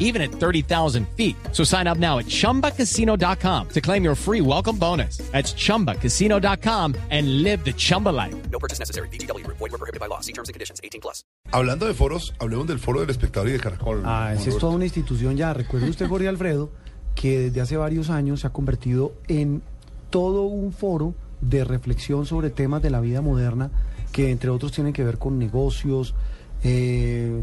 even at 30,000 feet. So sign up now at chumbacasino.com to claim your free welcome bonus. That's chumbacasino.com and live the Chumba life. No purchase necessary. BGW. Void were prohibited by law. See terms and conditions. 18 plus. Hablando de foros, hablemos del foro del espectador y de Caracol. Ah, esa es toda una institución ya. Recuerde usted, Jorge Alfredo, que desde hace varios años se ha convertido en todo un foro de reflexión sobre temas de la vida moderna que entre otros tienen que ver con negocios. eh,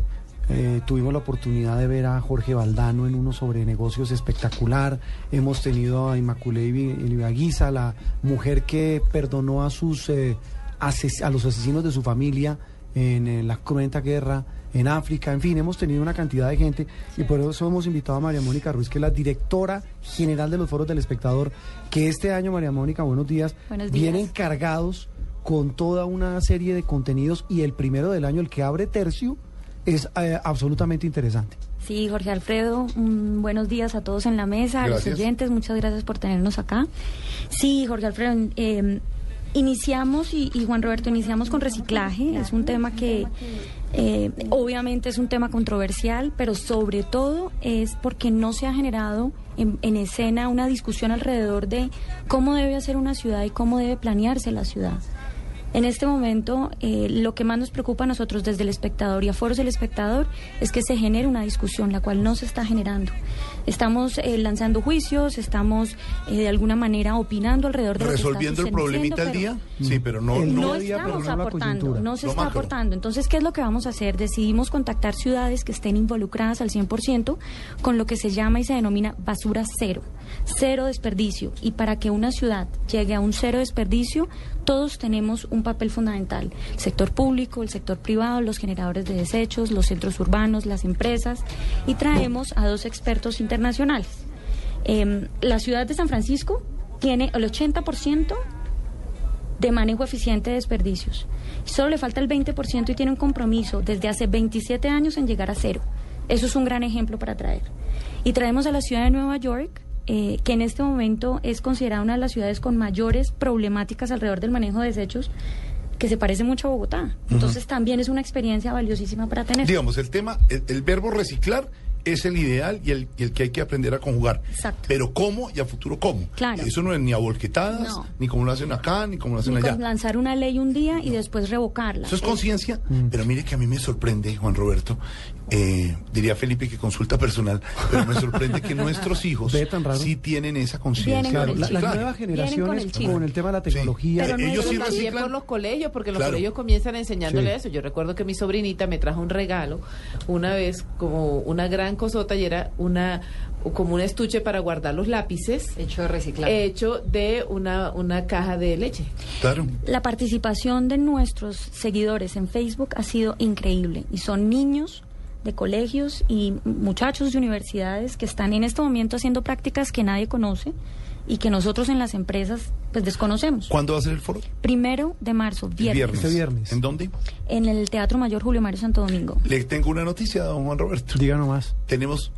eh, tuvimos la oportunidad de ver a Jorge Valdano en uno sobre negocios espectacular. Hemos tenido a Inmaculé Ibaguiza, la mujer que perdonó a sus eh, ases- a los asesinos de su familia en, eh, la cruenta guerra en África. En fin, hemos tenido una cantidad de gente y por eso hemos invitado a María Mónica Ruiz, que es la directora general de los foros del espectador, que este año, María Mónica, buenos días, Buenos días. vienen cargados con toda una serie de contenidos y el primero del año, el que abre tercio, es eh, absolutamente interesante. Sí, Jorge Alfredo, mm, buenos días a todos en la mesa, a los oyentes, muchas gracias por tenernos acá. Sí, Jorge Alfredo, eh, iniciamos y, y Juan Roberto, iniciamos con reciclaje, es un tema que eh, obviamente es un tema controversial, pero sobre todo es porque no se ha generado en, en escena una discusión alrededor de cómo debe hacer una ciudad y cómo debe planearse la ciudad. En este momento, eh, lo que más nos preocupa a nosotros desde el espectador y a foros del espectador es que se genere una discusión, la cual no se está generando. Estamos eh, lanzando juicios, estamos eh, de alguna manera opinando alrededor de lo que está Resolviendo el problemita al pero- día. Sí, pero no. No- no día, pero estamos aportando, no se Lo está macro. aportando. Entonces, ¿qué es lo que vamos a hacer? Decidimos contactar ciudades que estén involucradas al 100% con lo que se llama y se denomina basura cero, cero desperdicio. Y para que una ciudad llegue a un cero desperdicio, todos tenemos un papel fundamental. El sector público, el sector privado, los generadores de desechos, los centros urbanos, las empresas. Y traemos a dos expertos internacionales. Em, la ciudad de San Francisco tiene el 80% de manejo eficiente de desperdicios. Solo le falta el 20% y tiene un compromiso desde hace 27 años en llegar a cero. Eso es un gran ejemplo para traer. Y traemos a la ciudad de Nueva York, eh, que en este momento es considerada una de las ciudades con mayores problemáticas alrededor del manejo de desechos, que se parece mucho a Bogotá. Entonces también es una experiencia valiosísima para tener. Digamos, el tema, el, el verbo reciclar es el ideal y el, y el que hay que aprender a conjugar. Exacto. Pero cómo y a futuro cómo. Claro. Eso no es ni a volquetadas, No. ni como lo hacen acá, ni como lo hacen Ni allá. lanzar una ley un día y después revocarla. Eso es conciencia, pero mire que a mí me sorprende, Juan Roberto, eh, diría Felipe que consulta personal, pero me sorprende que nuestros hijos Ve tan raro. sí tienen esa conciencia. Claro, la- las Claro. nuevas con generaciones el con el, tema de la Sí. tecnología. Pero ellos sí también por los colegios, porque los Claro. colegios comienzan enseñándole Sí. eso. Yo recuerdo que mi sobrinita me trajo un regalo una vez como una gran cosota y era una como un estuche para guardar los lápices Hecho de reciclaje. hecho de una, una caja de leche. Claro. La participación de nuestros seguidores en Facebook ha sido increíble y son niños de colegios y muchachos de universidades que están en este momento haciendo prácticas que nadie conoce y que nosotros en las empresas pues desconocemos. ¿Cuándo va a ser el foro? Primero de marzo, viernes, Este viernes. ¿En dónde? en el Teatro Mayor Julio Mario Santo Domingo. Le tengo una noticia, don Juan Roberto. Diga nomás. Tenemos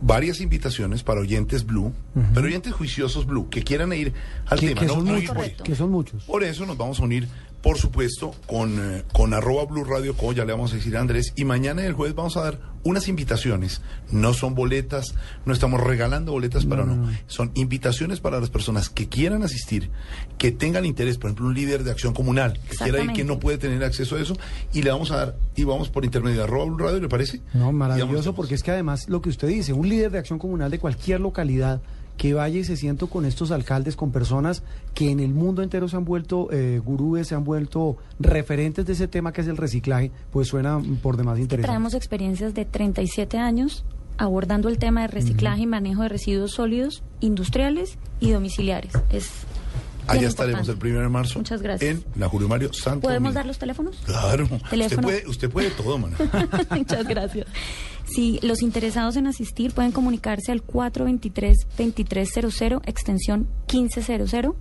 varias invitaciones para oyentes Blue, pero oyentes juiciosos Blue, que quieran ir al Que, tema. que no- son no muchos, que son muchos. Por eso nos vamos a unir, por supuesto, con, eh, con arroba Blue Radio Co, ya le vamos a decir a Andrés, y mañana el jueves vamos a dar unas invitaciones. No son boletas, no estamos regalando boletas para no, No. Son invitaciones para las personas que quieran asistir, que tengan interés, por ejemplo, un líder de acción comunal, que quiera ir, que no puede tener acceso a eso, y le vamos a dar, y vamos por intermedio de arroba Blue Radio, ¿le parece? No, maravilloso, porque es que además lo que usted dice, un líder de acción comunal de cualquier localidad que vaya y se sienta con estos alcaldes, con personas que en el mundo entero se han vuelto eh, gurúes, se han vuelto referentes de ese tema que es el reciclaje, pues suena mm, por demás interesante. Traemos experiencias de 37 años abordando el tema de reciclaje y manejo de residuos sólidos industriales y domiciliares. Es Allá estaremos importante. el 1 de marzo. Muchas gracias. En la Julio Mario Santo. ¿Podemos Domingo. dar los teléfonos? Claro. Usted Teléfono. puede, usted puede todo, man. Muchas gracias. Si los interesados en asistir pueden comunicarse al 423-2300, extensión 1500,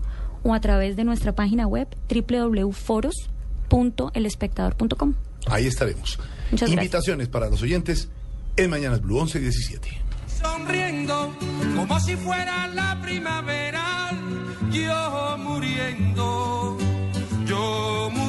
o a través de nuestra página web www.foros.elespectador.com. ahí estaremos. Muchas gracias. Invitaciones para los oyentes en Mañanas Blue 11 y 17. sonriendo como si fuera la primavera, yo muriendo, yo muriendo.